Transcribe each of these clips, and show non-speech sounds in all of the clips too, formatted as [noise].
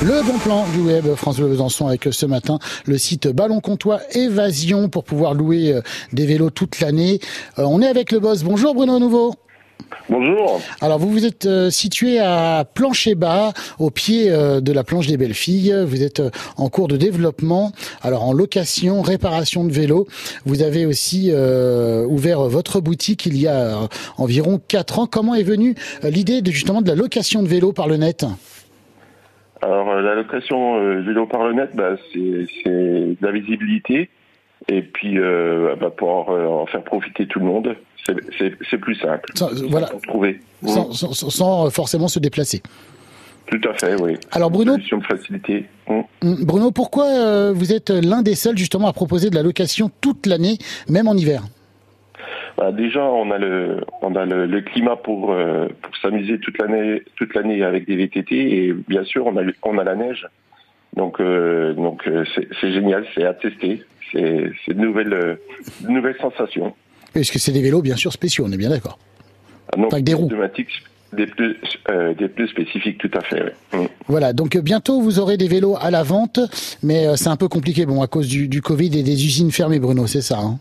Le bon plan du web, Bleu Besançon, avec ce matin le site Ballon Comtois Évasion pour pouvoir louer euh, des vélos toute l'année. Euh, on est avec le boss. Bonjour Bruno Nouveau. Bonjour. Alors vous vous êtes euh, situé à Plancher-Bas, au pied euh, de la planche des belles filles. Vous êtes euh, en cours de développement. Alors en location, réparation de vélos. Vous avez aussi ouvert votre boutique il y a environ quatre ans. Comment est venue l'idée de justement de la location de vélos par le net? Alors la location vélo par le net, bah, c'est c'est de la visibilité et puis euh, bah, pour euh, en faire profiter tout le monde, c'est- plus simple. Sans- Voilà, Pour trouver. sans, sans- sans forcément se déplacer. Tout à fait, oui. Alors Bruno, Solution de facilité. Mm. Mm, Bruno, pourquoi euh, vous êtes l'un des seuls justement à proposer de la location toute l'année, même en hiver? Bah, déjà, on a le on a le, le climat pour euh, pour s'amuser toute l'année toute l'année avec des VTT et bien sûr on a on a la neige. Donc euh, donc euh, c'est c'est génial, c'est à tester. C'est c'est de nouvelles euh, sensations. Parce que c'est des vélos bien sûr spéciaux, on est bien d'accord. Ah, des roues. pneumatiques, des pneus, euh, des spécifiques, tout à fait. Mm. Voilà, donc euh, bientôt vous aurez des vélos à la vente, mais euh, c'est un peu compliqué, bon, à cause du, du Covid et des usines fermées, Bruno, c'est ça hein?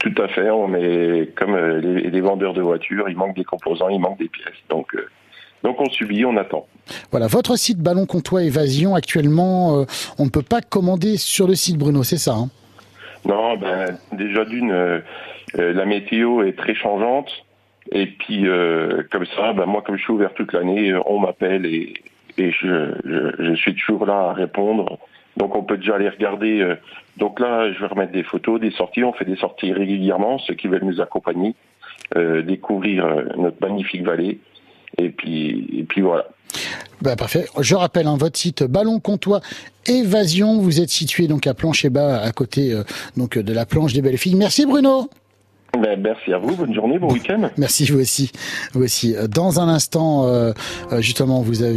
Tout à fait. On est comme les, les vendeurs de voitures, il manque des composants, il manque des pièces. Donc donc on subit, on attend. Voilà, votre site Ballon Comtois Évasion, actuellement, on ne peut pas commander sur le site, Bruno, c'est ça hein? Non, ben déjà d'une, euh, euh, la météo est très changeante. Et puis euh, comme ça, ben, moi comme je suis ouvert toute l'année, on m'appelle et, je, suis toujours là à répondre. Donc on peut déjà aller regarder. donc là, je vais remettre des photos, des sorties. On fait des sorties régulièrement. Ceux qui veulent nous accompagner, découvrir notre magnifique vallée. Et puis et puis voilà. Bah, parfait. Je rappelle hein, votre site Ballon Comtois Évasion. Vous êtes situé donc à Plancher-Bas, à côté euh, donc de la planche des belles filles. Merci Bruno. Ben, merci à vous. Bonne journée, bon week-end. [laughs] Merci vous aussi. Vous aussi. Dans un instant, euh, euh, justement, vous avez